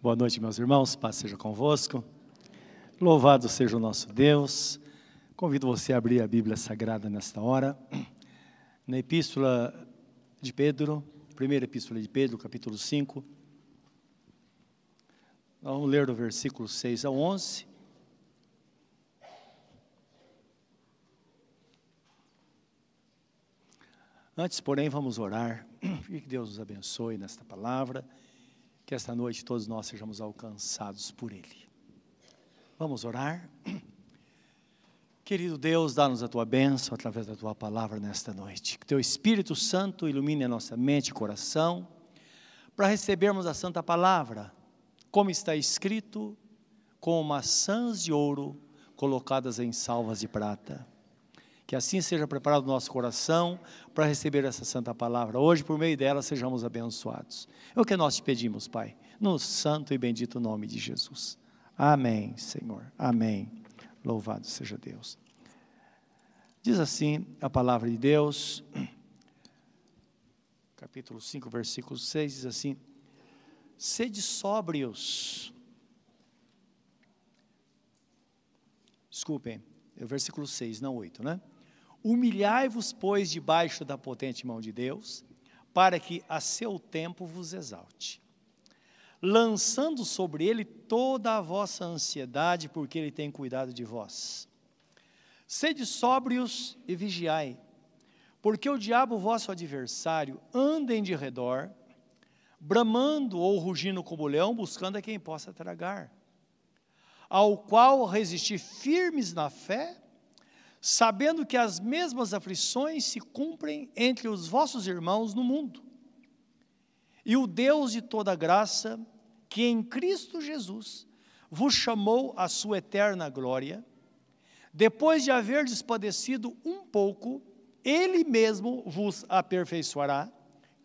Boa noite, meus irmãos, paz seja convosco. Louvado seja o nosso Deus. Convido você a abrir a Bíblia Sagrada nesta hora, na Epístola de Pedro, primeira Epístola de Pedro, capítulo 5. Vamos ler do versículo 6 ao 11. Antes, porém, vamos orar. Que Deus nos abençoe nesta palavra que esta noite todos nós sejamos alcançados por Ele. Vamos orar? Querido Deus, dá-nos a tua bênção através da tua palavra nesta noite. Que teu Espírito Santo ilumine a nossa mente e coração para recebermos a santa palavra, como está escrito, com maçãs de ouro colocadas em salvas de prata. Que assim seja preparado o nosso coração para receber essa santa palavra. Hoje, por meio dela, sejamos abençoados. É o que nós te pedimos, Pai, no santo e bendito nome de Jesus. Amém, Senhor. Amém. Louvado seja Deus. Diz assim a palavra de Deus, capítulo 5, versículo 6, diz assim: Sede sóbrios. Desculpem, é o versículo 6, não 8, né? Humilhai-vos, pois, debaixo da potente mão de Deus, para que a seu tempo vos exalte, lançando sobre ele toda a vossa ansiedade, porque ele tem cuidado de vós. Sede sóbrios e vigiai, porque o diabo, vosso adversário, anda em redor, bramando ou rugindo como leão, buscando a quem possa tragar, ao qual resistir firmes na fé, sabendo que as mesmas aflições se cumprem entre os vossos irmãos no mundo. E o Deus de toda graça, que em Cristo Jesus vos chamou à sua eterna glória, depois de haver despadecido um pouco, Ele mesmo vos aperfeiçoará,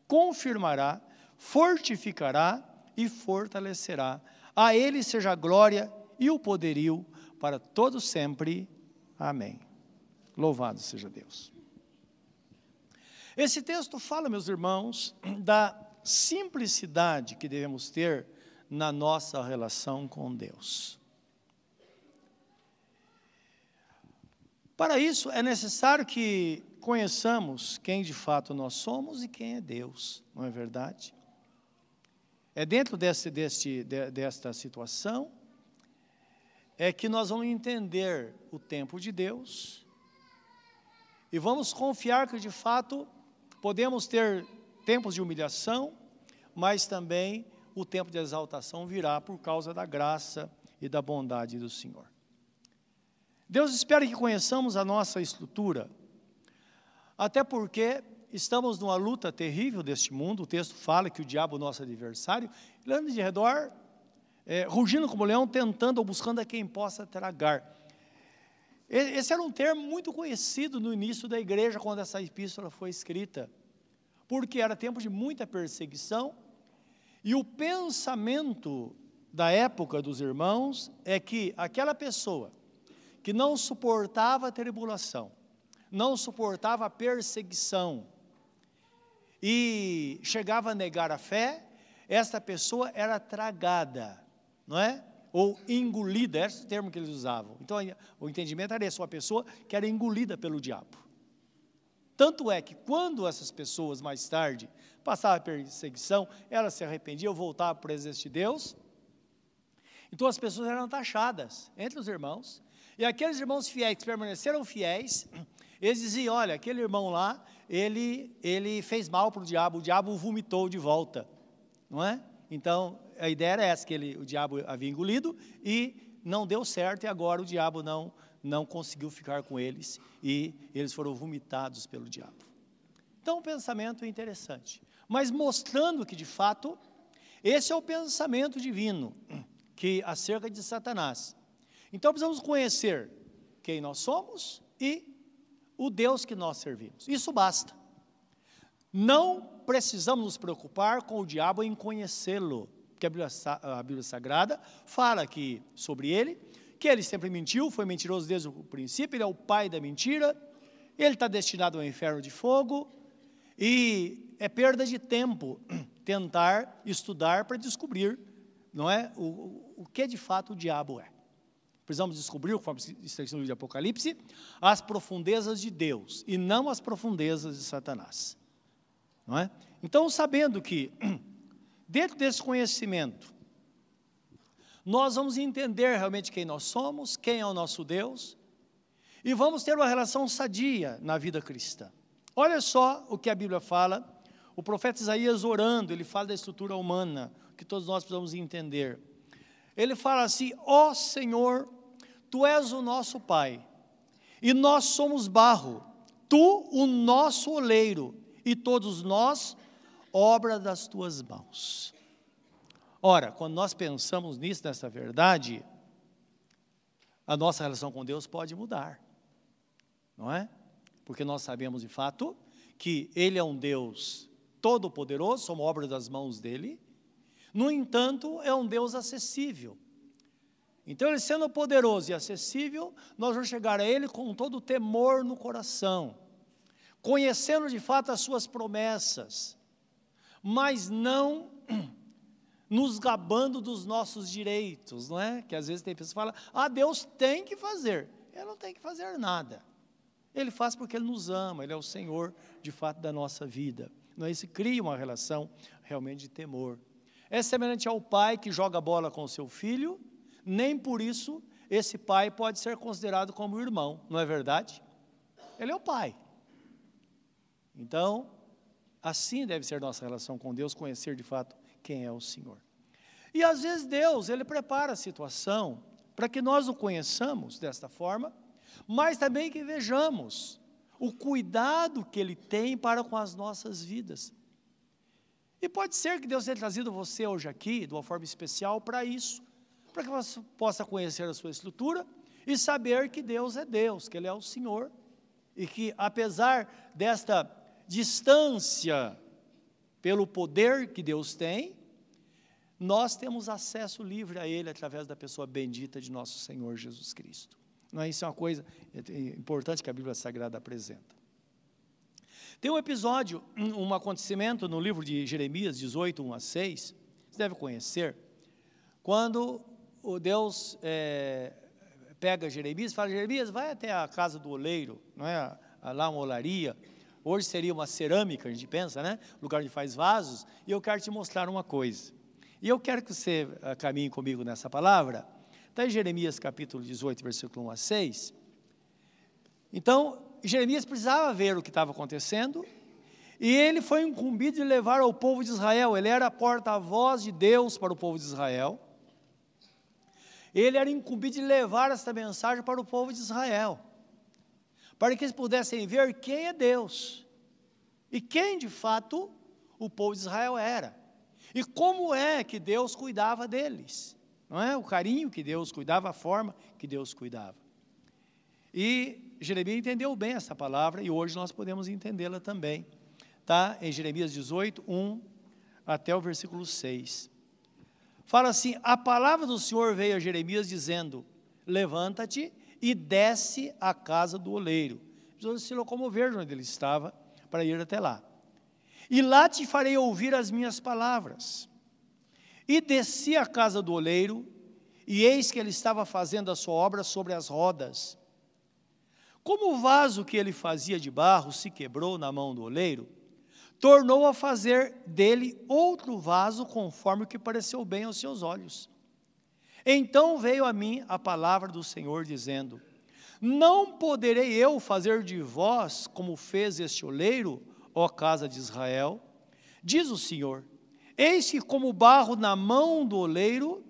confirmará, fortificará e fortalecerá. A Ele seja a glória e o poderio para todos sempre. Amém. Louvado seja Deus. Esse texto fala, meus irmãos, da simplicidade que devemos ter na nossa relação com Deus. Para isso, é necessário que conheçamos quem de fato nós somos e quem é Deus, não é verdade? É dentro desse, deste, de, desta situação é que nós vamos entender o tempo de Deus e vamos confiar que de fato podemos ter tempos de humilhação, mas também o tempo de exaltação virá por causa da graça e da bondade do Senhor. Deus espera que conheçamos a nossa estrutura, até porque estamos numa luta terrível deste mundo. O texto fala que o diabo, nosso adversário, ele anda de redor, é, rugindo como leão, tentando ou buscando a quem possa tragar. Esse era um termo muito conhecido no início da igreja, quando essa epístola foi escrita, porque era tempo de muita perseguição, e o pensamento da época dos irmãos é que aquela pessoa que não suportava a tribulação, não suportava a perseguição, e chegava a negar a fé, esta pessoa era tragada, não é? Ou engolida, esse é o termo que eles usavam. Então, o entendimento era esse, uma pessoa que era engolida pelo diabo. Tanto é que quando essas pessoas mais tarde passavam a perseguição, elas se arrependiam, voltavam para o exército de Deus. Então as pessoas eram taxadas entre os irmãos, e aqueles irmãos fiéis que permaneceram fiéis, eles diziam: olha, aquele irmão lá, ele, ele fez mal para o diabo, o diabo vomitou de volta, não é? Então, a ideia era essa, que ele, o diabo havia engolido e não deu certo, e agora o diabo não, não conseguiu ficar com eles, e eles foram vomitados pelo diabo. Então, um pensamento interessante, mas mostrando que, de fato, esse é o pensamento divino, que acerca de Satanás. Então, precisamos conhecer quem nós somos e o Deus que nós servimos. Isso basta. Não precisamos nos preocupar com o diabo em conhecê-lo, porque a Bíblia, a Bíblia Sagrada fala aqui sobre ele, que ele sempre mentiu, foi mentiroso desde o princípio, ele é o pai da mentira, ele está destinado ao inferno de fogo, e é perda de tempo tentar estudar para descobrir não é, o, o que de fato o diabo é. Precisamos descobrir, conforme está no livro de Apocalipse, as profundezas de Deus e não as profundezas de Satanás. Não é? Então, sabendo que, dentro desse conhecimento, nós vamos entender realmente quem nós somos, quem é o nosso Deus, e vamos ter uma relação sadia na vida cristã. Olha só o que a Bíblia fala, o profeta Isaías orando, ele fala da estrutura humana, que todos nós precisamos entender. Ele fala assim: Ó oh, Senhor, tu és o nosso Pai, e nós somos barro, tu o nosso oleiro, e todos nós, obra das tuas mãos. Ora, quando nós pensamos nisso, nessa verdade, a nossa relação com Deus pode mudar, não é? Porque nós sabemos de fato que Ele é um Deus todo-poderoso, somos obra das mãos dEle, no entanto, é um Deus acessível. Então, Ele sendo poderoso e acessível, nós vamos chegar a Ele com todo o temor no coração, conhecendo de fato as Suas promessas, mas não nos gabando dos nossos direitos, não é? Que às vezes tem pessoas que falam, ah, Deus tem que fazer. Ele não tem que fazer nada. Ele faz porque Ele nos ama, Ele é o Senhor de fato da nossa vida. Não é? Isso cria uma relação realmente de temor. É semelhante ao pai que joga bola com o seu filho, nem por isso esse pai pode ser considerado como irmão, não é verdade? Ele é o pai. Então, assim deve ser nossa relação com Deus, conhecer de fato quem é o Senhor. E às vezes Deus, ele prepara a situação para que nós o conheçamos desta forma, mas também que vejamos o cuidado que ele tem para com as nossas vidas. E pode ser que Deus tenha trazido você hoje aqui, de uma forma especial, para isso, para que você possa conhecer a sua estrutura e saber que Deus é Deus, que Ele é o Senhor, e que apesar desta distância pelo poder que Deus tem, nós temos acesso livre a Ele através da pessoa bendita de nosso Senhor Jesus Cristo. Não é isso é uma coisa importante que a Bíblia Sagrada apresenta. Tem um episódio, um acontecimento no livro de Jeremias 18, 1 a 6, você deve conhecer, quando o Deus é, pega Jeremias e fala, Jeremias, vai até a casa do oleiro, não é? lá uma olaria, hoje seria uma cerâmica, a gente pensa, né? lugar onde faz vasos, e eu quero te mostrar uma coisa. E eu quero que você ah, caminhe comigo nessa palavra, está em Jeremias capítulo 18, versículo 1 a 6, então, Jeremias precisava ver o que estava acontecendo, e ele foi incumbido de levar ao povo de Israel, ele era porta-voz de Deus para o povo de Israel. Ele era incumbido de levar esta mensagem para o povo de Israel, para que eles pudessem ver quem é Deus e quem de fato o povo de Israel era, e como é que Deus cuidava deles, não é? O carinho que Deus cuidava, a forma que Deus cuidava. E Jeremias entendeu bem essa palavra e hoje nós podemos entendê-la também. Tá? Em Jeremias 18, 1 até o versículo 6. Fala assim: A palavra do Senhor veio a Jeremias dizendo: Levanta-te e desce à casa do oleiro. Precisou se locomover de onde ele estava para ir até lá. E lá te farei ouvir as minhas palavras. E desci à casa do oleiro, e eis que ele estava fazendo a sua obra sobre as rodas. Como o vaso que ele fazia de barro se quebrou na mão do oleiro, tornou a fazer dele outro vaso conforme o que pareceu bem aos seus olhos. Então veio a mim a palavra do Senhor dizendo: Não poderei eu fazer de vós como fez este oleiro, ó casa de Israel? Diz o Senhor: Eis que como barro na mão do oleiro,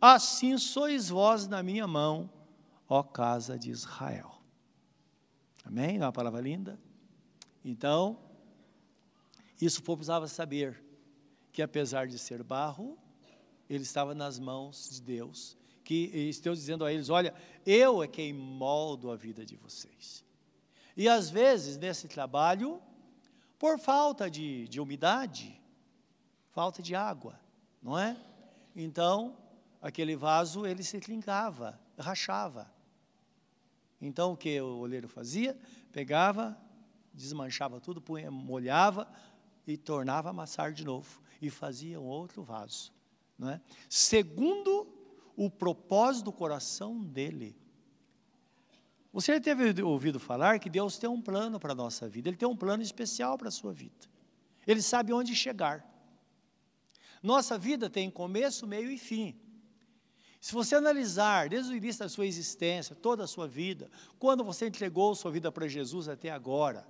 assim sois vós na minha mão, ó casa de Israel. Amém? É uma palavra linda. Então, isso o povo precisava saber que apesar de ser barro, ele estava nas mãos de Deus, que Deus dizendo a eles: Olha, eu é quem moldo a vida de vocês. E às vezes, nesse trabalho, por falta de, de umidade, falta de água, não é? Então, aquele vaso ele se trincava, rachava. Então o que o oleiro fazia? Pegava, desmanchava tudo, punha, molhava e tornava a amassar de novo. E fazia um outro vaso, não é? segundo o propósito do coração dele. Você já teve ouvido falar que Deus tem um plano para a nossa vida, Ele tem um plano especial para a sua vida. Ele sabe onde chegar. Nossa vida tem começo, meio e fim. Se você analisar desde o início da sua existência, toda a sua vida, quando você entregou sua vida para Jesus até agora,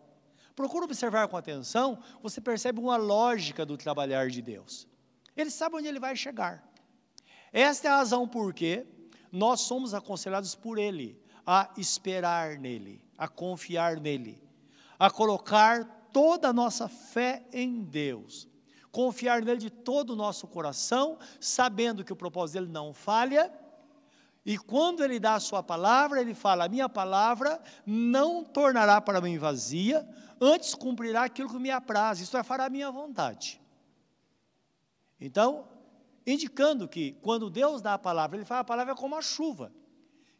procura observar com atenção, você percebe uma lógica do trabalhar de Deus. Ele sabe onde ele vai chegar. Esta é a razão por que nós somos aconselhados por Ele a esperar nele, a confiar nele, a colocar toda a nossa fé em Deus, confiar nele de todo o nosso coração, sabendo que o propósito dele não falha. E quando ele dá a sua palavra, ele fala: A minha palavra não tornará para mim vazia, antes cumprirá aquilo que me apraz, isto é, fará a minha vontade. Então, indicando que quando Deus dá a palavra, ele fala: a palavra é como a chuva,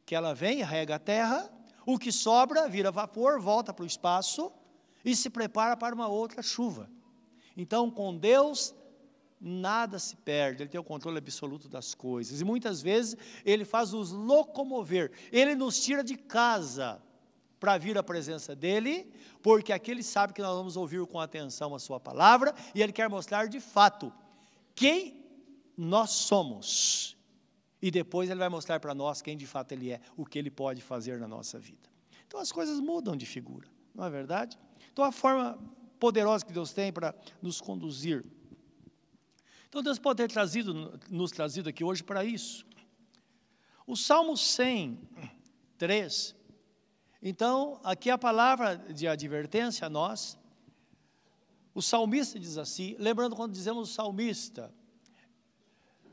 que ela vem, rega a terra, o que sobra vira vapor, volta para o espaço e se prepara para uma outra chuva. Então, com Deus, nada se perde, Ele tem o controle absoluto das coisas. E muitas vezes Ele faz nos locomover, Ele nos tira de casa para vir à presença dEle, porque aqui Ele sabe que nós vamos ouvir com atenção a Sua palavra e Ele quer mostrar de fato quem nós somos. E depois Ele vai mostrar para nós quem de fato Ele é, o que Ele pode fazer na nossa vida. Então as coisas mudam de figura, não é verdade? Então a forma poderosa que Deus tem para nos conduzir. Então Deus pode ter trazido, nos trazido aqui hoje para isso. O Salmo 103, então, aqui a palavra de advertência a nós. O salmista diz assim, lembrando quando dizemos salmista,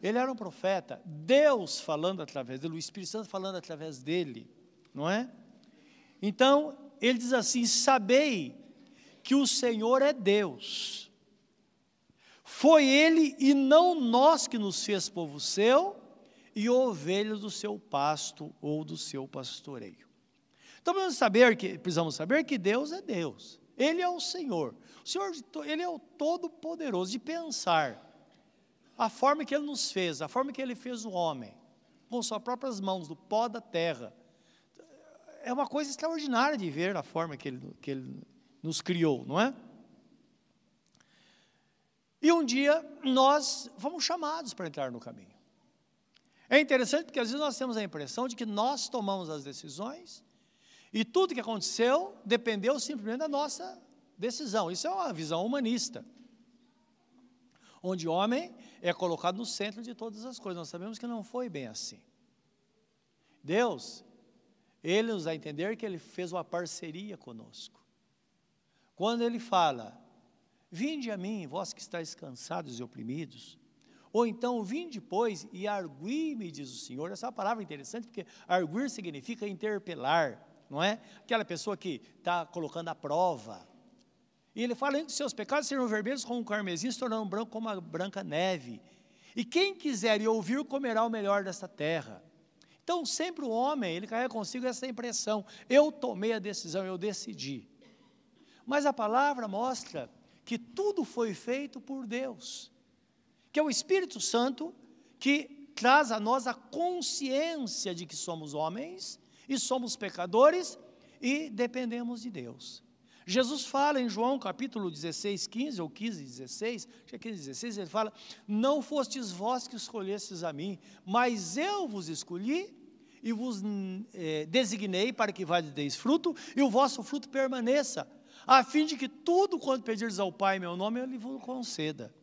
ele era um profeta, Deus falando através dele, o Espírito Santo falando através dele, não é? Então, ele diz assim: Sabei que o Senhor é Deus. Foi Ele e não nós que nos fez povo seu e ovelhas do seu pasto ou do seu pastoreio. Então precisamos saber que, precisamos saber que Deus é Deus. Ele é o Senhor. O Senhor, Ele é o Todo-Poderoso de pensar a forma que Ele nos fez, a forma que Ele fez o homem, com suas próprias mãos, do pó da terra. É uma coisa extraordinária de ver a forma que Ele, que ele nos criou, não é? E um dia nós fomos chamados para entrar no caminho. É interessante porque às vezes nós temos a impressão de que nós tomamos as decisões e tudo que aconteceu dependeu simplesmente da nossa decisão. Isso é uma visão humanista. Onde o homem é colocado no centro de todas as coisas. Nós sabemos que não foi bem assim. Deus, Ele nos dá a entender que Ele fez uma parceria conosco. Quando ele fala, vinde a mim, vós que estáis cansados e oprimidos, ou então, vinde, pois, e argui-me, diz o Senhor. Essa é palavra interessante, porque arguir significa interpelar, não é? Aquela pessoa que está colocando a prova. E ele fala que seus pecados serão vermelhos como o carmesim, se tornarão branco como a branca neve. E quem quiser e ouvir, comerá o melhor desta terra. Então, sempre o homem, ele carrega consigo essa impressão: eu tomei a decisão, eu decidi. Mas a palavra mostra que tudo foi feito por Deus, que é o Espírito Santo que traz a nós a consciência de que somos homens e somos pecadores e dependemos de Deus. Jesus fala em João capítulo 16, 15 ou 15, 16, acho que é 15, 16, ele fala: Não fostes vós que escolhestes a mim, mas eu vos escolhi e vos eh, designei para que vá deis fruto e o vosso fruto permaneça, a fim de que tudo quanto pedirdes ao Pai em meu nome, Ele vos conceda.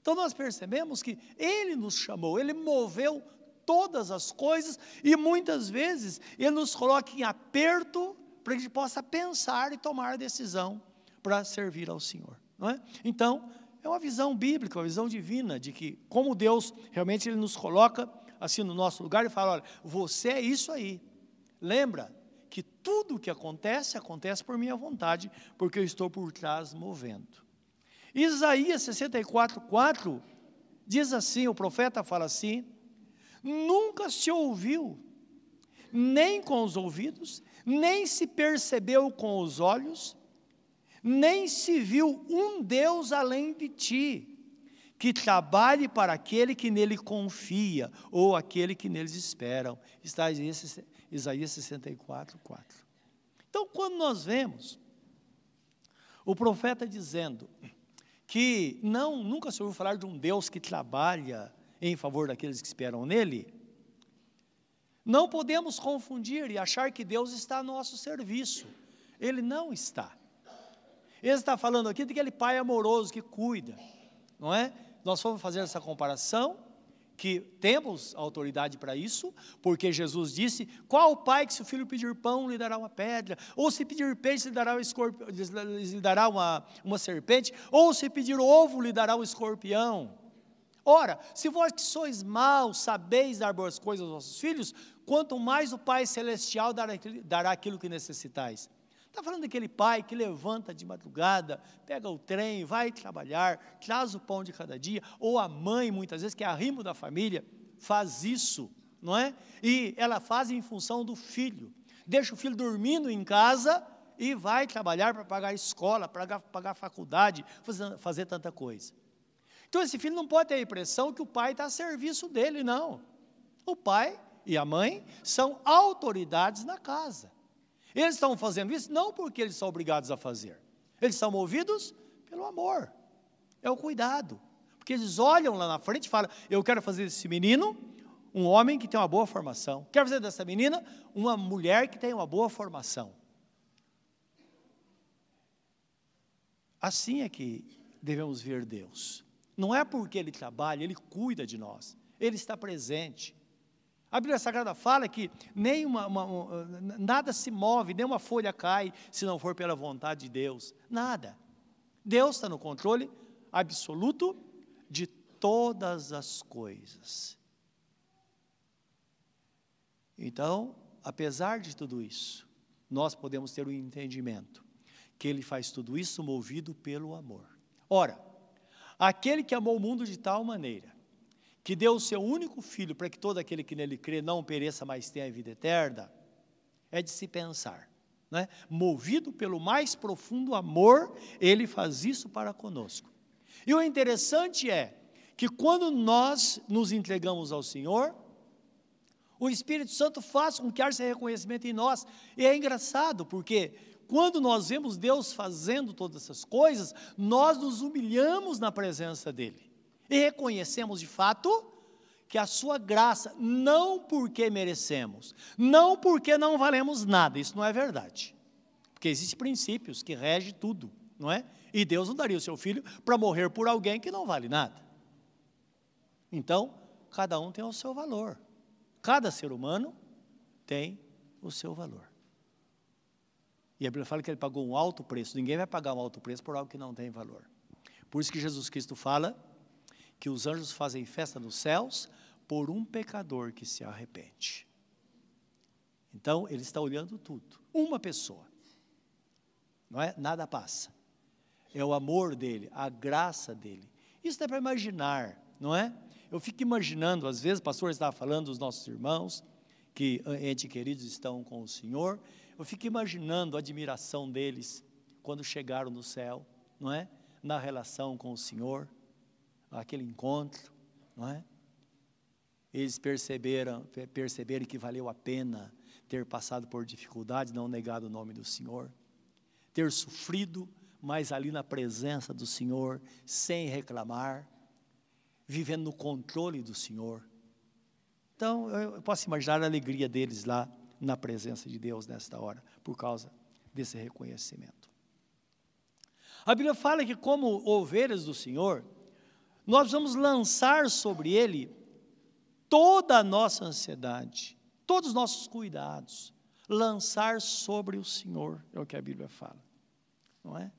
Então nós percebemos que Ele nos chamou, Ele moveu todas as coisas e muitas vezes Ele nos coloca em aperto para que a gente possa pensar e tomar decisão para servir ao Senhor. Não é? Então, é uma visão bíblica, uma visão divina de que como Deus realmente Ele nos coloca assim no nosso lugar e fala, olha, você é isso aí. Lembra, que tudo o que acontece, acontece por minha vontade, porque eu estou por trás movendo. Isaías 64, 4 diz assim: o profeta fala assim: nunca se ouviu, nem com os ouvidos, nem se percebeu com os olhos, nem se viu um Deus além de ti, que trabalhe para aquele que nele confia, ou aquele que neles esperam. Está Isaías 64, 4. Então, quando nós vemos o profeta dizendo que não, nunca se ouviu falar de um Deus que trabalha em favor daqueles que esperam nele, não podemos confundir e achar que Deus está a nosso serviço. Ele não está. Ele está falando aqui daquele pai amoroso que cuida, não é? Nós fomos fazer essa comparação, que temos autoridade para isso, porque Jesus disse: qual o pai que se o filho pedir pão lhe dará uma pedra, ou se pedir peixe lhe dará, um escorpião, lhe dará uma, uma serpente, ou se pedir ovo lhe dará um escorpião. Ora, se vós que sois maus sabeis dar boas coisas aos vossos filhos, quanto mais o Pai Celestial dará, aquilo que necessitais. Está falando daquele pai que levanta de madrugada, pega o trem, vai trabalhar, traz o pão de cada dia, ou a mãe, muitas vezes, que é arrimo da família, faz isso, não é? E ela faz em função do filho. Deixa o filho dormindo em casa e vai trabalhar para pagar a escola, para pagar a faculdade, fazer tanta coisa. Então esse filho não pode ter a impressão que o pai está a serviço dele, não. O pai e a mãe são autoridades na casa. Eles estão fazendo isso não porque eles são obrigados a fazer, eles são movidos pelo amor, é o cuidado. Porque eles olham lá na frente e falam: Eu quero fazer desse menino um homem que tem uma boa formação, quero fazer dessa menina uma mulher que tem uma boa formação. Assim é que devemos ver Deus. Não é porque Ele trabalha, Ele cuida de nós, Ele está presente. A Bíblia Sagrada fala que nem uma, uma, nada se move, nem uma folha cai se não for pela vontade de Deus. Nada. Deus está no controle absoluto de todas as coisas. Então, apesar de tudo isso, nós podemos ter o um entendimento que Ele faz tudo isso movido pelo amor. Ora, aquele que amou o mundo de tal maneira que deu o seu único filho para que todo aquele que nele crê não pereça, mas tenha a vida eterna, é de se pensar. Né? Movido pelo mais profundo amor, ele faz isso para conosco. E o interessante é que quando nós nos entregamos ao Senhor, o Espírito Santo faz com que haja esse reconhecimento em nós. E é engraçado, porque quando nós vemos Deus fazendo todas essas coisas, nós nos humilhamos na presença dEle. E reconhecemos de fato que a sua graça, não porque merecemos, não porque não valemos nada, isso não é verdade. Porque existem princípios que regem tudo, não é? E Deus não daria o seu filho para morrer por alguém que não vale nada. Então, cada um tem o seu valor. Cada ser humano tem o seu valor. E a Bíblia fala que ele pagou um alto preço. Ninguém vai pagar um alto preço por algo que não tem valor. Por isso que Jesus Cristo fala que os anjos fazem festa nos céus por um pecador que se arrepende. Então, ele está olhando tudo. Uma pessoa. Não é? Nada passa. É o amor dele, a graça dele. Isso dá para imaginar, não é? Eu fico imaginando, às vezes, o pastor estava falando dos nossos irmãos, que ente queridos estão com o Senhor. Eu fico imaginando a admiração deles quando chegaram no céu, não é? Na relação com o Senhor aquele encontro, não é? Eles perceberam, perceberam que valeu a pena ter passado por dificuldades, não negado o nome do Senhor, ter sofrido, mas ali na presença do Senhor, sem reclamar, vivendo no controle do Senhor. Então, eu posso imaginar a alegria deles lá na presença de Deus nesta hora, por causa desse reconhecimento. A Bíblia fala que, como ovelhas do Senhor, nós vamos lançar sobre ele toda a nossa ansiedade, todos os nossos cuidados, lançar sobre o Senhor, é o que a Bíblia fala, não é?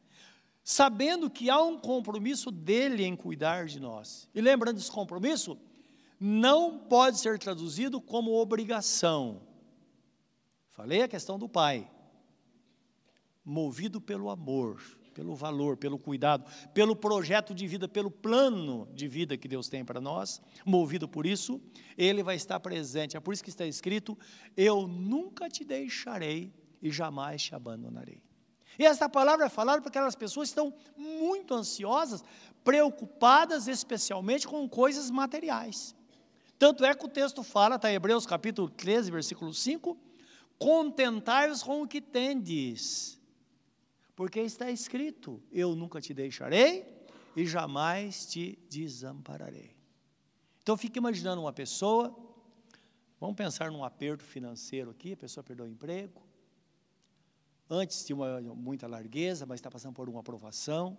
Sabendo que há um compromisso dele em cuidar de nós. E lembrando esse compromisso, não pode ser traduzido como obrigação. Falei a questão do pai. Movido pelo amor pelo valor, pelo cuidado, pelo projeto de vida, pelo plano de vida que Deus tem para nós, movido por isso, Ele vai estar presente. É por isso que está escrito: Eu nunca te deixarei e jamais te abandonarei. E essa palavra é falada para aquelas pessoas estão muito ansiosas preocupadas especialmente com coisas materiais. Tanto é que o texto fala, está em Hebreus capítulo 13, versículo 5, contentai-vos com o que tendes, porque está escrito, eu nunca te deixarei e jamais te desampararei. Então fique imaginando uma pessoa, vamos pensar num aperto financeiro aqui, a pessoa perdeu o emprego, antes tinha uma, muita largueza, mas está passando por uma aprovação,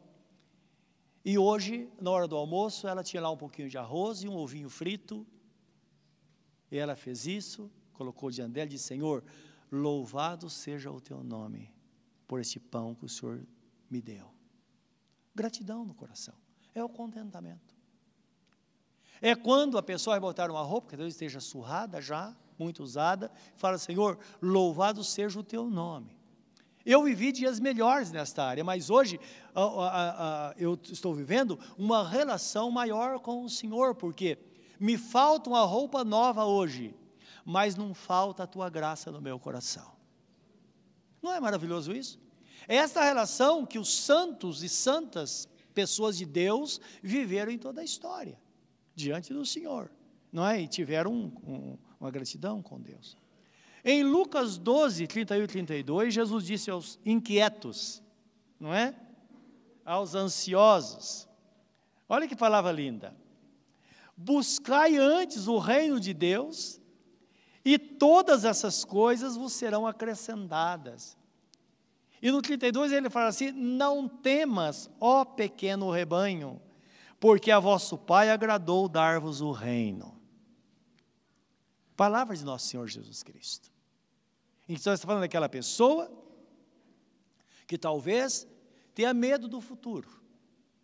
e hoje, na hora do almoço, ela tinha lá um pouquinho de arroz e um ovinho frito. E ela fez isso, colocou diante dela e disse: Senhor, louvado seja o teu nome por este pão que o Senhor me deu. Gratidão no coração. É o contentamento. É quando a pessoa vai botar uma roupa, que Deus esteja surrada já, muito usada, fala: Senhor, louvado seja o teu nome. Eu vivi dias melhores nesta área, mas hoje a, a, a, eu estou vivendo uma relação maior com o Senhor, porque me falta uma roupa nova hoje, mas não falta a tua graça no meu coração. Não é maravilhoso isso? É essa relação que os santos e santas pessoas de Deus viveram em toda a história, diante do Senhor, não é? E tiveram um, um, uma gratidão com Deus. Em Lucas 12, 31 e 32, Jesus disse aos inquietos, não é? Aos ansiosos. Olha que palavra linda. Buscai antes o reino de Deus, e todas essas coisas vos serão acrescentadas. E no 32 ele fala assim: Não temas, ó pequeno rebanho, porque a vosso Pai agradou dar-vos o reino. Palavras de nosso Senhor Jesus Cristo. Então, está falando daquela pessoa que talvez tenha medo do futuro,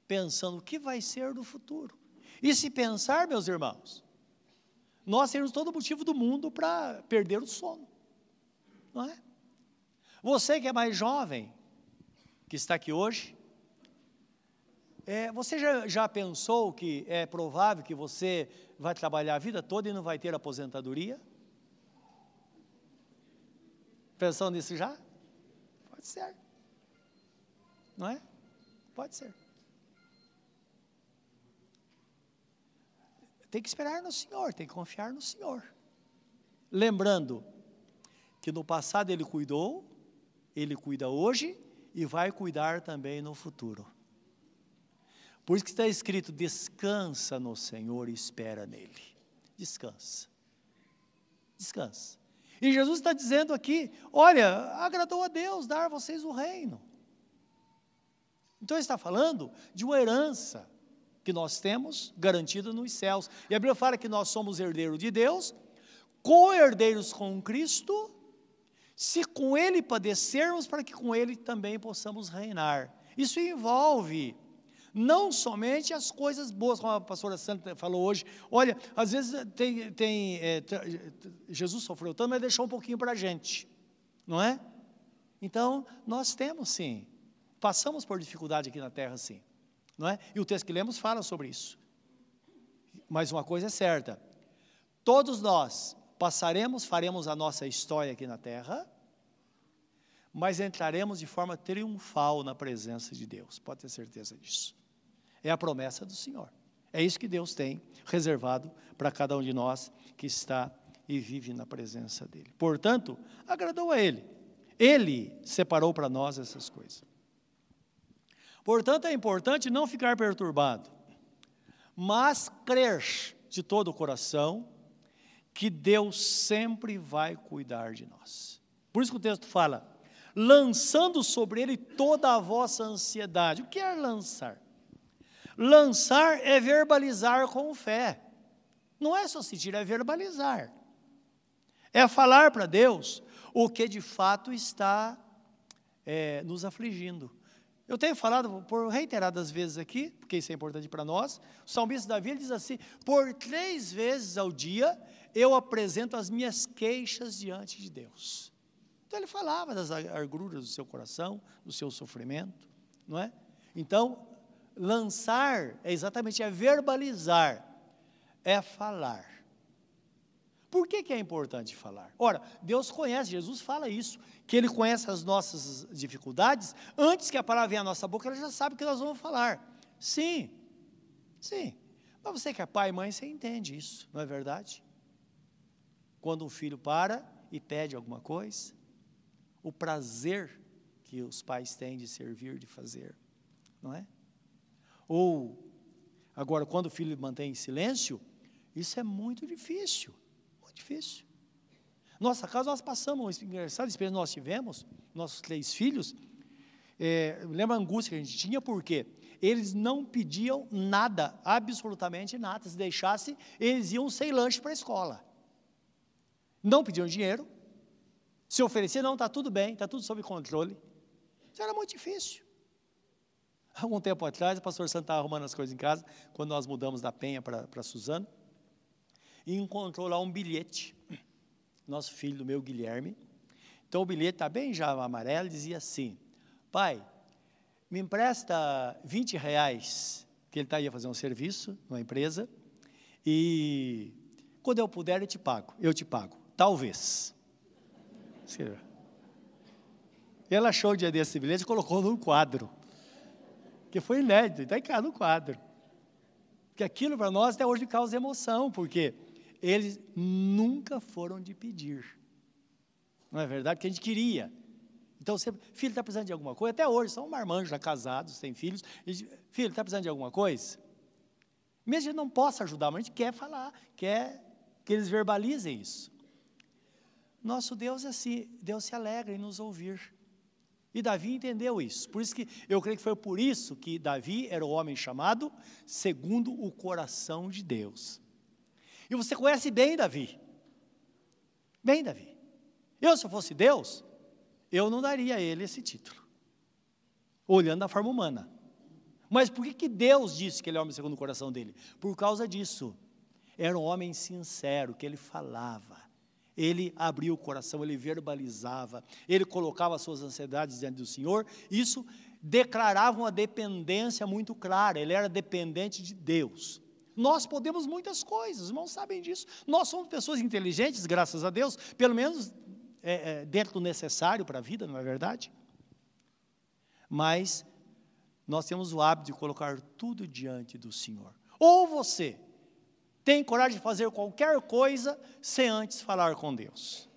pensando o que vai ser do futuro. E se pensar, meus irmãos, nós temos todo o motivo do mundo para perder o sono, não é? Você que é mais jovem, que está aqui hoje, é, você já, já pensou que é provável que você vai trabalhar a vida toda e não vai ter aposentadoria? Pensando nisso já? Pode ser. Não é? Pode ser. Tem que esperar no Senhor, tem que confiar no Senhor. Lembrando que no passado Ele cuidou, Ele cuida hoje e vai cuidar também no futuro. Por isso que está escrito: descansa no Senhor e espera nele. Descansa. Descansa. E Jesus está dizendo aqui: olha, agradou a Deus dar a vocês o reino. Então ele está falando de uma herança que nós temos garantida nos céus. E a Bíblia fala que nós somos herdeiros de Deus, co-herdeiros com Cristo, se com Ele padecermos, para que com Ele também possamos reinar. Isso envolve não somente as coisas boas, como a pastora Santa falou hoje. Olha, às vezes tem, tem é, Jesus sofreu tanto, mas deixou um pouquinho para a gente, não é? Então, nós temos sim, passamos por dificuldade aqui na terra, sim, não é? E o texto que lemos fala sobre isso. Mas uma coisa é certa: todos nós passaremos, faremos a nossa história aqui na terra, mas entraremos de forma triunfal na presença de Deus, pode ter certeza disso. É a promessa do Senhor. É isso que Deus tem reservado para cada um de nós que está e vive na presença dEle. Portanto, agradou a Ele. Ele separou para nós essas coisas. Portanto, é importante não ficar perturbado, mas crer de todo o coração que Deus sempre vai cuidar de nós. Por isso que o texto fala: lançando sobre Ele toda a vossa ansiedade. O que é lançar? Lançar é verbalizar com fé. Não é só sentir, é verbalizar. É falar para Deus o que de fato está é, nos afligindo. Eu tenho falado por reiteradas vezes aqui, porque isso é importante para nós. O salmista Davi diz assim: por três vezes ao dia eu apresento as minhas queixas diante de Deus. Então ele falava das agruras do seu coração, do seu sofrimento, não é? Então lançar é exatamente é verbalizar, é falar. Por que, que é importante falar? Ora, Deus conhece, Jesus fala isso, que Ele conhece as nossas dificuldades, antes que a palavra venha à nossa boca, Ele já sabe que nós vamos falar. Sim, Sim. Mas você que é pai e mãe, você entende isso, não é verdade? Quando um filho para e pede alguma coisa, o prazer que os pais têm de servir, de fazer, não é? Ou, agora, quando o filho mantém silêncio, isso é muito difícil, difícil. Nossa casa, nós passamos, engraçado experiência nós tivemos, nossos três filhos, é, lembra a angústia que a gente tinha, por quê? Eles não pediam nada, absolutamente nada. Se deixasse, eles iam sem lanche para a escola. Não pediam dinheiro, se ofereciam, não, está tudo bem, está tudo sob controle. Isso era muito difícil. Algum tempo atrás, o pastor estava arrumando as coisas em casa, quando nós mudamos da Penha para Suzano, e encontrou lá um bilhete, nosso filho, do meu Guilherme. Então o bilhete está bem já amarelo, dizia assim: Pai, me empresta 20 reais, que ele está aí a fazer um serviço numa empresa, e quando eu puder eu te pago, eu te pago, talvez. Ela achou o dia desse bilhete e colocou num quadro, que foi inédito, está em casa no quadro. Porque aquilo para nós até hoje causa emoção, porque eles nunca foram de pedir. Não é verdade? Que a gente queria. Então, você, filho, está precisando de alguma coisa? Até hoje, são marmanjos já casados, têm filhos. Gente, filho, está precisando de alguma coisa? Mesmo que a gente não possa ajudar, mas a gente quer falar, quer que eles verbalizem isso. Nosso Deus é assim, Deus se alegra em nos ouvir. E Davi entendeu isso. Por isso que eu creio que foi por isso que Davi era o homem chamado segundo o coração de Deus. E você conhece bem Davi. Bem, Davi. Eu, se eu fosse Deus, eu não daria a ele esse título, olhando da forma humana. Mas por que, que Deus disse que ele é homem segundo o coração dele? Por causa disso. Era um homem sincero, que ele falava, ele abria o coração, ele verbalizava, ele colocava as suas ansiedades diante do Senhor. Isso declarava uma dependência muito clara, ele era dependente de Deus. Nós podemos muitas coisas, irmãos sabem disso. Nós somos pessoas inteligentes, graças a Deus, pelo menos é, é, dentro do necessário para a vida, não é verdade? Mas nós temos o hábito de colocar tudo diante do Senhor. Ou você tem coragem de fazer qualquer coisa sem antes falar com Deus.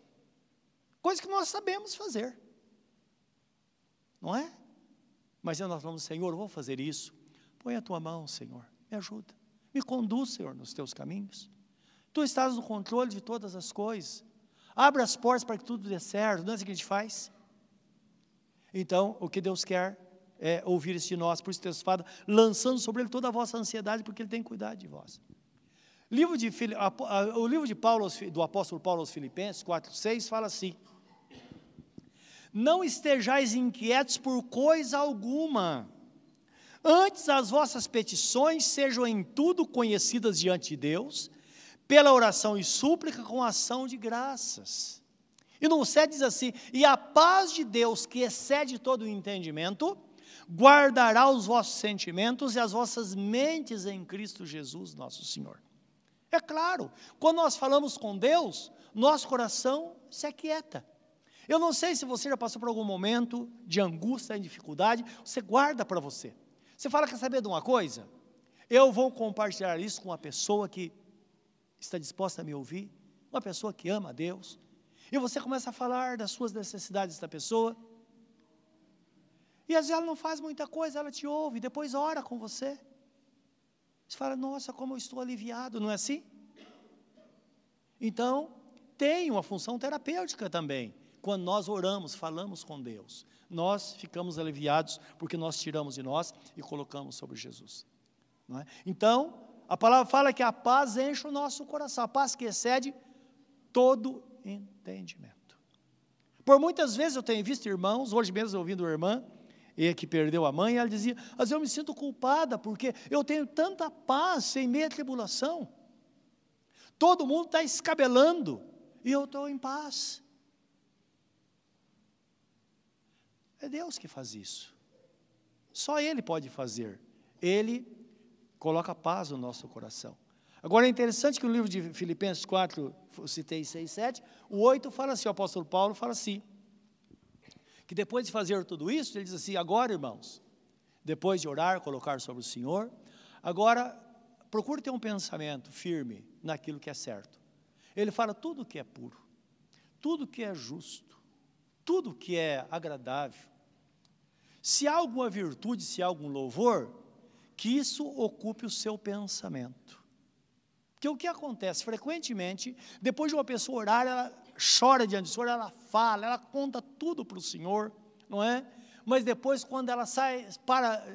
Coisa que nós sabemos fazer. Não é? Mas nós falamos, Senhor, vou fazer isso. Põe a tua mão, Senhor, me ajuda. Me conduz, Senhor, nos teus caminhos. Tu estás no controle de todas as coisas. Abre as portas para que tudo dê certo. Não é assim que a gente faz? Então, o que Deus quer é ouvir isso de nós. Por isso, Deus fala, lançando sobre Ele toda a vossa ansiedade, porque Ele tem cuidado de vós. Livro de, o livro de Paulo, do apóstolo Paulo aos Filipenses, 4, 6, fala assim: Não estejais inquietos por coisa alguma, antes as vossas petições sejam em tudo conhecidas diante de Deus, pela oração e súplica com ação de graças. E no 7 diz assim: E a paz de Deus, que excede todo o entendimento, guardará os vossos sentimentos e as vossas mentes em Cristo Jesus, nosso Senhor. É claro, quando nós falamos com Deus, nosso coração se aquieta. Eu não sei se você já passou por algum momento de angústia, de dificuldade, você guarda para você. Você fala, quer saber de uma coisa? Eu vou compartilhar isso com uma pessoa que está disposta a me ouvir, uma pessoa que ama a Deus, e você começa a falar das suas necessidades da pessoa, e às vezes ela não faz muita coisa, ela te ouve, depois ora com você. Você fala, nossa, como eu estou aliviado, não é assim? Então, tem uma função terapêutica também. Quando nós oramos, falamos com Deus, nós ficamos aliviados porque nós tiramos de nós e colocamos sobre Jesus. É? Então, a palavra fala que a paz enche o nosso coração, a paz que excede todo entendimento. Por muitas vezes eu tenho visto irmãos, hoje mesmo ouvindo uma irmã, e que perdeu a mãe, ela dizia: Mas eu me sinto culpada, porque eu tenho tanta paz sem meia tribulação. Todo mundo está escabelando, e eu estou em paz. É Deus que faz isso. Só Ele pode fazer. Ele coloca paz no nosso coração. Agora é interessante que no livro de Filipenses 4, eu citei 6, 7, o 8 fala assim, o apóstolo Paulo fala assim, que depois de fazer tudo isso, ele diz assim: agora, irmãos, depois de orar, colocar sobre o Senhor, agora procure ter um pensamento firme naquilo que é certo. Ele fala tudo que é puro, tudo que é justo, tudo que é agradável. Se há alguma virtude, se há algum louvor, que isso ocupe o seu pensamento. Porque o que acontece frequentemente, depois de uma pessoa orar, ela chora diante do Senhor, ela fala, ela conta tudo para o Senhor, não é? Mas depois, quando ela sai, para,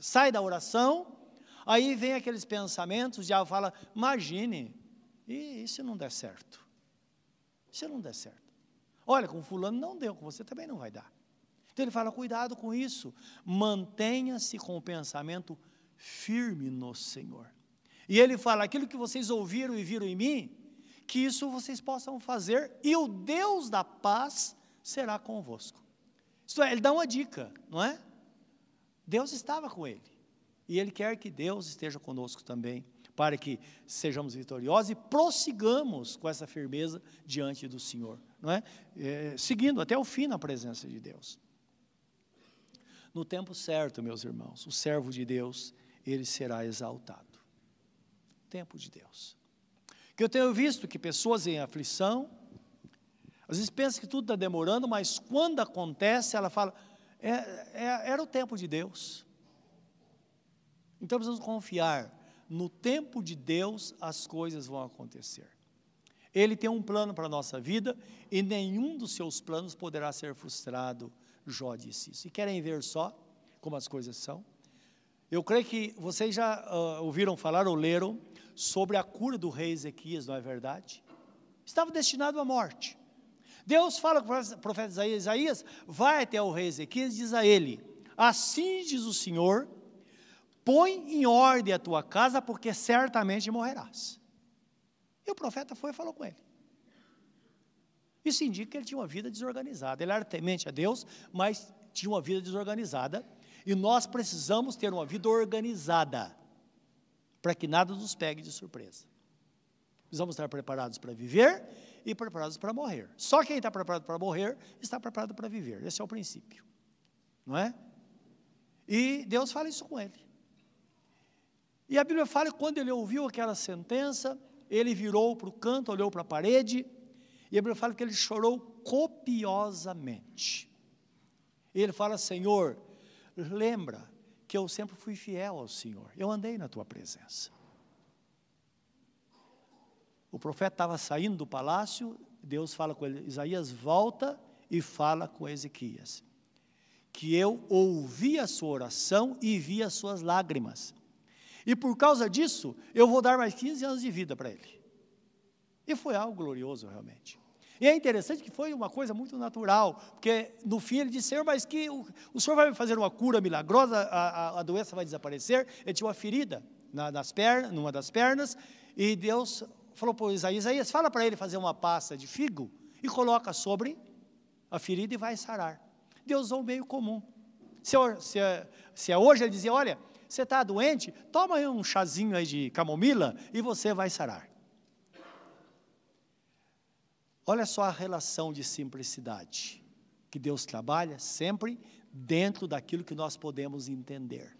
sai da oração, aí vem aqueles pensamentos, já fala, imagine, e, se não der certo? Se não der certo? Olha, com fulano não deu, com você também não vai dar. Então ele fala, cuidado com isso, mantenha-se com o pensamento firme no Senhor. E ele fala, aquilo que vocês ouviram e viram em mim, que isso vocês possam fazer, e o Deus da paz será convosco. Isto é, ele dá uma dica, não é? Deus estava com ele, e ele quer que Deus esteja conosco também, para que sejamos vitoriosos e prossigamos com essa firmeza diante do Senhor, não é? é seguindo até o fim na presença de Deus. No tempo certo, meus irmãos, o servo de Deus, ele será exaltado. Tempo de Deus. Que eu tenho visto que pessoas em aflição, às vezes pensam que tudo está demorando, mas quando acontece, ela fala, é, é, era o tempo de Deus. Então precisamos confiar, no tempo de Deus as coisas vão acontecer. Ele tem um plano para a nossa vida e nenhum dos seus planos poderá ser frustrado. Jó disse isso. E querem ver só como as coisas são? Eu creio que vocês já uh, ouviram falar ou leram sobre a cura do rei Ezequias, não é verdade? Estava destinado à morte. Deus fala com o profeta Isaías, Isaías, vai até o rei Ezequias e diz a ele, assim diz o Senhor, põe em ordem a tua casa, porque certamente morrerás. E o profeta foi e falou com ele. Isso indica que ele tinha uma vida desorganizada. Ele era temente a Deus, mas tinha uma vida desorganizada. E nós precisamos ter uma vida organizada para que nada nos pegue de surpresa. Precisamos estar preparados para viver e preparados para morrer. Só quem está preparado para morrer está preparado para viver. Esse é o princípio. Não é? E Deus fala isso com ele. E a Bíblia fala que quando ele ouviu aquela sentença, ele virou para o canto, olhou para a parede, e a Bíblia fala que ele chorou copiosamente. Ele fala: Senhor, lembra que eu sempre fui fiel ao Senhor. Eu andei na tua presença. O profeta estava saindo do palácio, Deus fala com ele, Isaías volta e fala com Ezequias. Que eu ouvi a sua oração e vi as suas lágrimas. E por causa disso, eu vou dar mais 15 anos de vida para ele. E foi algo glorioso realmente. E é interessante que foi uma coisa muito natural, porque no fim ele disse, Senhor, mas que o, o Senhor vai me fazer uma cura milagrosa, a, a, a doença vai desaparecer. Ele tinha uma ferida na, nas pernas, numa das pernas, e Deus falou para Isaías, Isaías, fala para ele fazer uma pasta de figo e coloca sobre a ferida e vai sarar. Deus usou o meio comum. Se, se, se é hoje ele dizia, olha, você está doente, toma aí um chazinho aí de camomila e você vai sarar. Olha só a relação de simplicidade que Deus trabalha sempre dentro daquilo que nós podemos entender.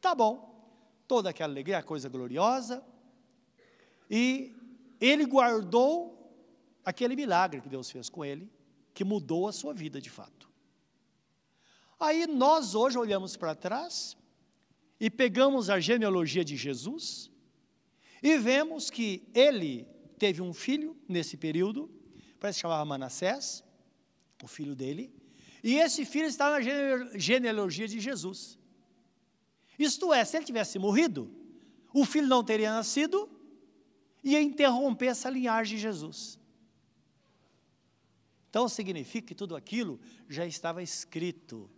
Tá bom, toda aquela alegria, coisa gloriosa, e ele guardou aquele milagre que Deus fez com ele, que mudou a sua vida de fato. Aí nós hoje olhamos para trás e pegamos a genealogia de Jesus e vemos que ele teve um filho nesse período parece que chamava Manassés, o filho dele, e esse filho está na genealogia de Jesus. Isto é, se ele tivesse morrido, o filho não teria nascido e ia interromper essa linhagem de Jesus. Então significa que tudo aquilo já estava escrito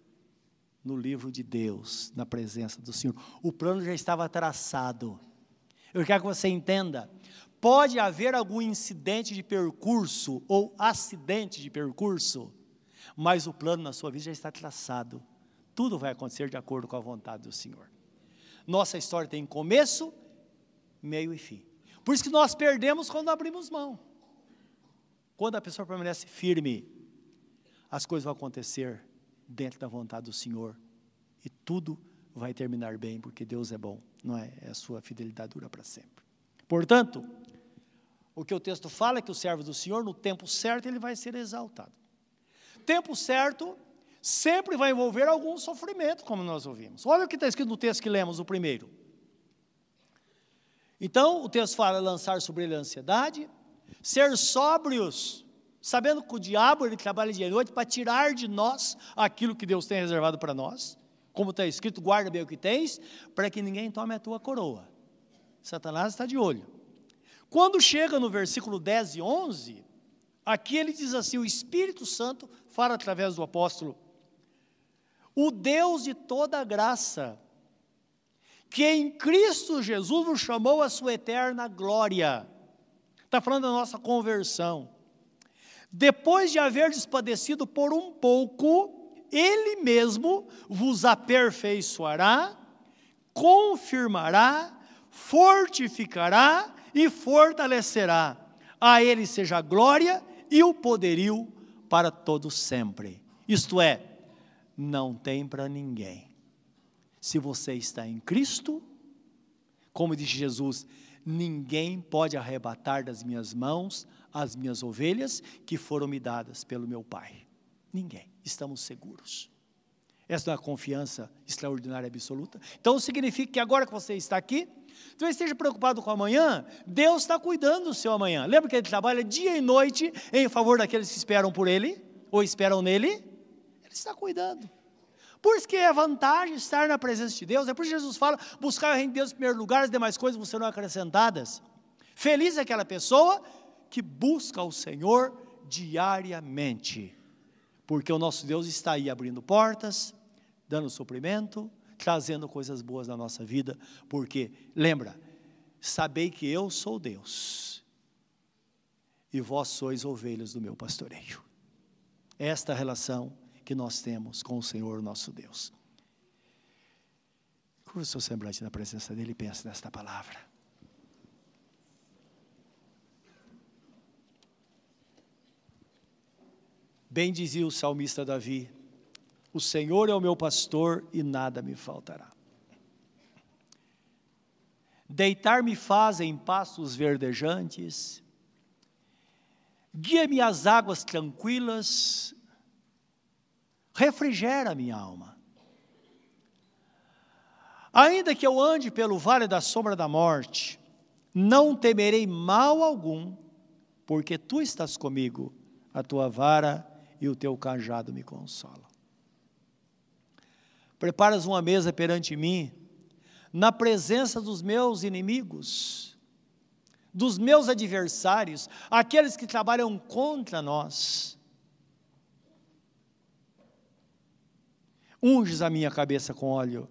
no livro de Deus, na presença do Senhor. O plano já estava traçado. Eu quero que você entenda. Pode haver algum incidente de percurso ou acidente de percurso, mas o plano na sua vida já está traçado. Tudo vai acontecer de acordo com a vontade do Senhor. Nossa história tem começo, meio e fim. Por isso que nós perdemos quando abrimos mão. Quando a pessoa permanece firme, as coisas vão acontecer dentro da vontade do Senhor e tudo vai terminar bem, porque Deus é bom não é? A sua fidelidade dura para sempre. Portanto, o que o texto fala é que o servo do Senhor, no tempo certo, ele vai ser exaltado. Tempo certo sempre vai envolver algum sofrimento, como nós ouvimos. Olha o que está escrito no texto que lemos, o primeiro. Então, o texto fala lançar sobre ele a ansiedade, ser sóbrios, sabendo que o diabo ele trabalha dia e noite para tirar de nós aquilo que Deus tem reservado para nós. Como está escrito, guarda bem o que tens, para que ninguém tome a tua coroa. Satanás está de olho. Quando chega no versículo 10 e 11, aqui ele diz assim: o Espírito Santo fala através do apóstolo, o Deus de toda graça, que em Cristo Jesus nos chamou a sua eterna glória. Está falando da nossa conversão. Depois de haver despadecido por um pouco, Ele mesmo vos aperfeiçoará, confirmará, fortificará e fortalecerá. A Ele seja a glória e o poderio para todo sempre. Isto é, não tem para ninguém. Se você está em Cristo, como disse Jesus, ninguém pode arrebatar das minhas mãos as minhas ovelhas que foram me dadas pelo meu Pai. Ninguém. Estamos seguros. Essa é uma confiança extraordinária absoluta. Então significa que agora que você está aqui, então esteja preocupado com amanhã, Deus está cuidando do seu amanhã. Lembra que Ele trabalha dia e noite em favor daqueles que esperam por Ele, ou esperam nele? Ele está cuidando. Por isso que é vantagem estar na presença de Deus. É por isso que Jesus fala: buscar o reino de Deus em primeiro lugar, as demais coisas vão serão acrescentadas. Feliz é aquela pessoa que busca o Senhor diariamente, porque o nosso Deus está aí abrindo portas, dando suprimento, trazendo coisas boas na nossa vida, porque, lembra, sabei que eu sou Deus, e vós sois ovelhas do meu pastoreio. Esta relação que nós temos com o Senhor nosso Deus. Curva o seu semblante na presença dEle e pense nesta palavra. Bem dizia o salmista Davi: O Senhor é o meu pastor e nada me faltará. Deitar-me faz em pastos verdejantes, guia-me às águas tranquilas, refrigera minha alma. Ainda que eu ande pelo vale da sombra da morte, não temerei mal algum, porque tu estás comigo, a tua vara e o teu cajado me consolam. Preparas uma mesa perante mim, na presença dos meus inimigos, dos meus adversários, aqueles que trabalham contra nós. unges a minha cabeça com óleo,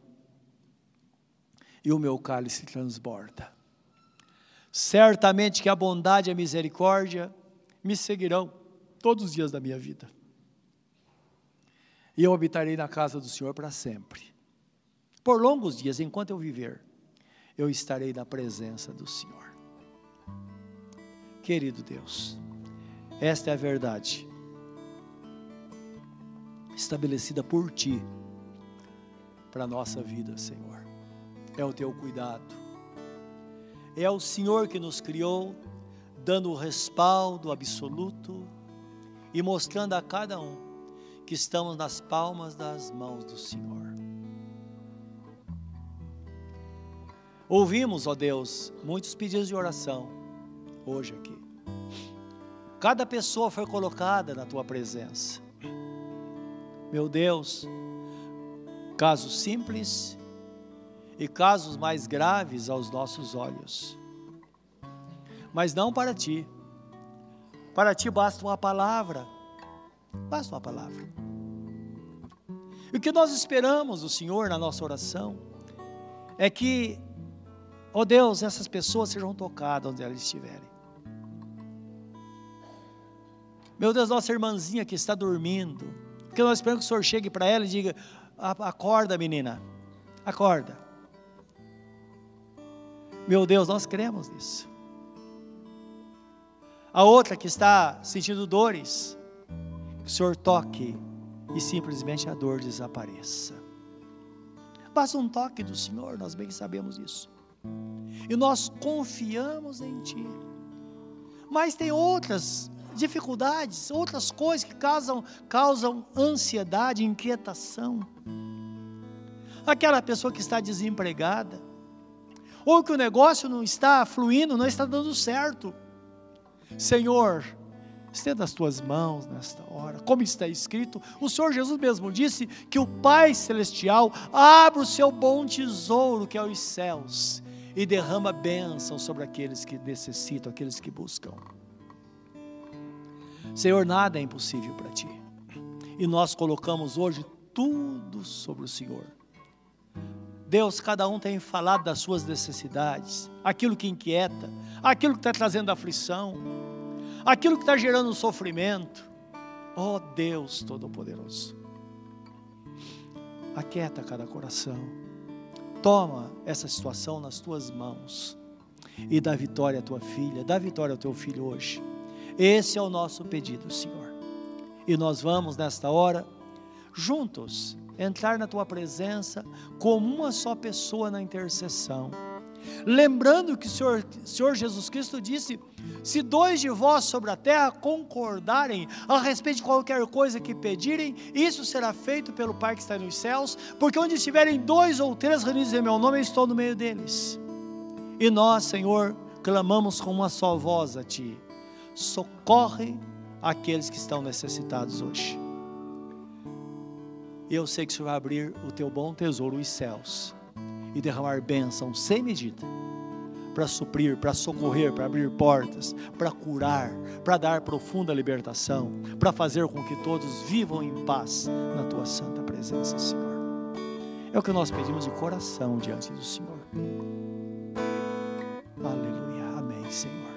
e o meu cálice transborda. Certamente que a bondade e a misericórdia me seguirão todos os dias da minha vida. E eu habitarei na casa do Senhor para sempre. Por longos dias, enquanto eu viver, eu estarei na presença do Senhor. Querido Deus, esta é a verdade estabelecida por Ti para a nossa vida, Senhor. É o teu cuidado. É o Senhor que nos criou, dando o respaldo absoluto e mostrando a cada um que estamos nas palmas das mãos do Senhor. Ouvimos, ó Deus, muitos pedidos de oração hoje aqui. Cada pessoa foi colocada na tua presença. Meu Deus, casos simples e casos mais graves aos nossos olhos. Mas não para ti. Para ti basta uma palavra. Basta uma palavra. E o que nós esperamos do Senhor na nossa oração é que, ó oh Deus, essas pessoas sejam tocadas onde elas estiverem. Meu Deus, nossa irmãzinha que está dormindo, que nós esperamos que o Senhor chegue para ela e diga: Acorda, menina. Acorda. Meu Deus, nós cremos nisso. A outra que está sentindo dores, o Senhor toque e simplesmente a dor desapareça. Basta um toque do Senhor, nós bem sabemos isso. E nós confiamos em Ti. Mas tem outras dificuldades, outras coisas que causam, causam ansiedade, inquietação. Aquela pessoa que está desempregada, ou que o negócio não está fluindo, não está dando certo. Senhor, estenda as tuas mãos nesta hora, como está escrito, o Senhor Jesus mesmo disse que o Pai Celestial abre o seu bom tesouro, que é os céus, e derrama bênção sobre aqueles que necessitam, aqueles que buscam. Senhor, nada é impossível para ti. E nós colocamos hoje tudo sobre o Senhor. Deus, cada um tem falado das suas necessidades, aquilo que inquieta, aquilo que está trazendo aflição, aquilo que está gerando sofrimento. Ó oh, Deus Todo-Poderoso, aquieta cada coração, toma essa situação nas tuas mãos e dá vitória à tua filha, dá vitória ao teu filho hoje. Esse é o nosso pedido, Senhor. E nós vamos nesta hora, juntos, entrar na tua presença como uma só pessoa na intercessão. Lembrando que o Senhor, Senhor Jesus Cristo disse: se dois de vós sobre a terra concordarem a respeito de qualquer coisa que pedirem, isso será feito pelo Pai que está nos céus, porque onde estiverem dois ou três reunidos em meu nome, eu estou no meio deles. E nós, Senhor, clamamos com uma só voz a Ti socorre aqueles que estão necessitados hoje. Eu sei que o Senhor vai abrir o teu bom tesouro, os céus, e derramar bênção sem medida, para suprir, para socorrer, para abrir portas, para curar, para dar profunda libertação, para fazer com que todos vivam em paz na tua santa presença, Senhor. É o que nós pedimos de coração diante do Senhor. Aleluia. Amém, Senhor.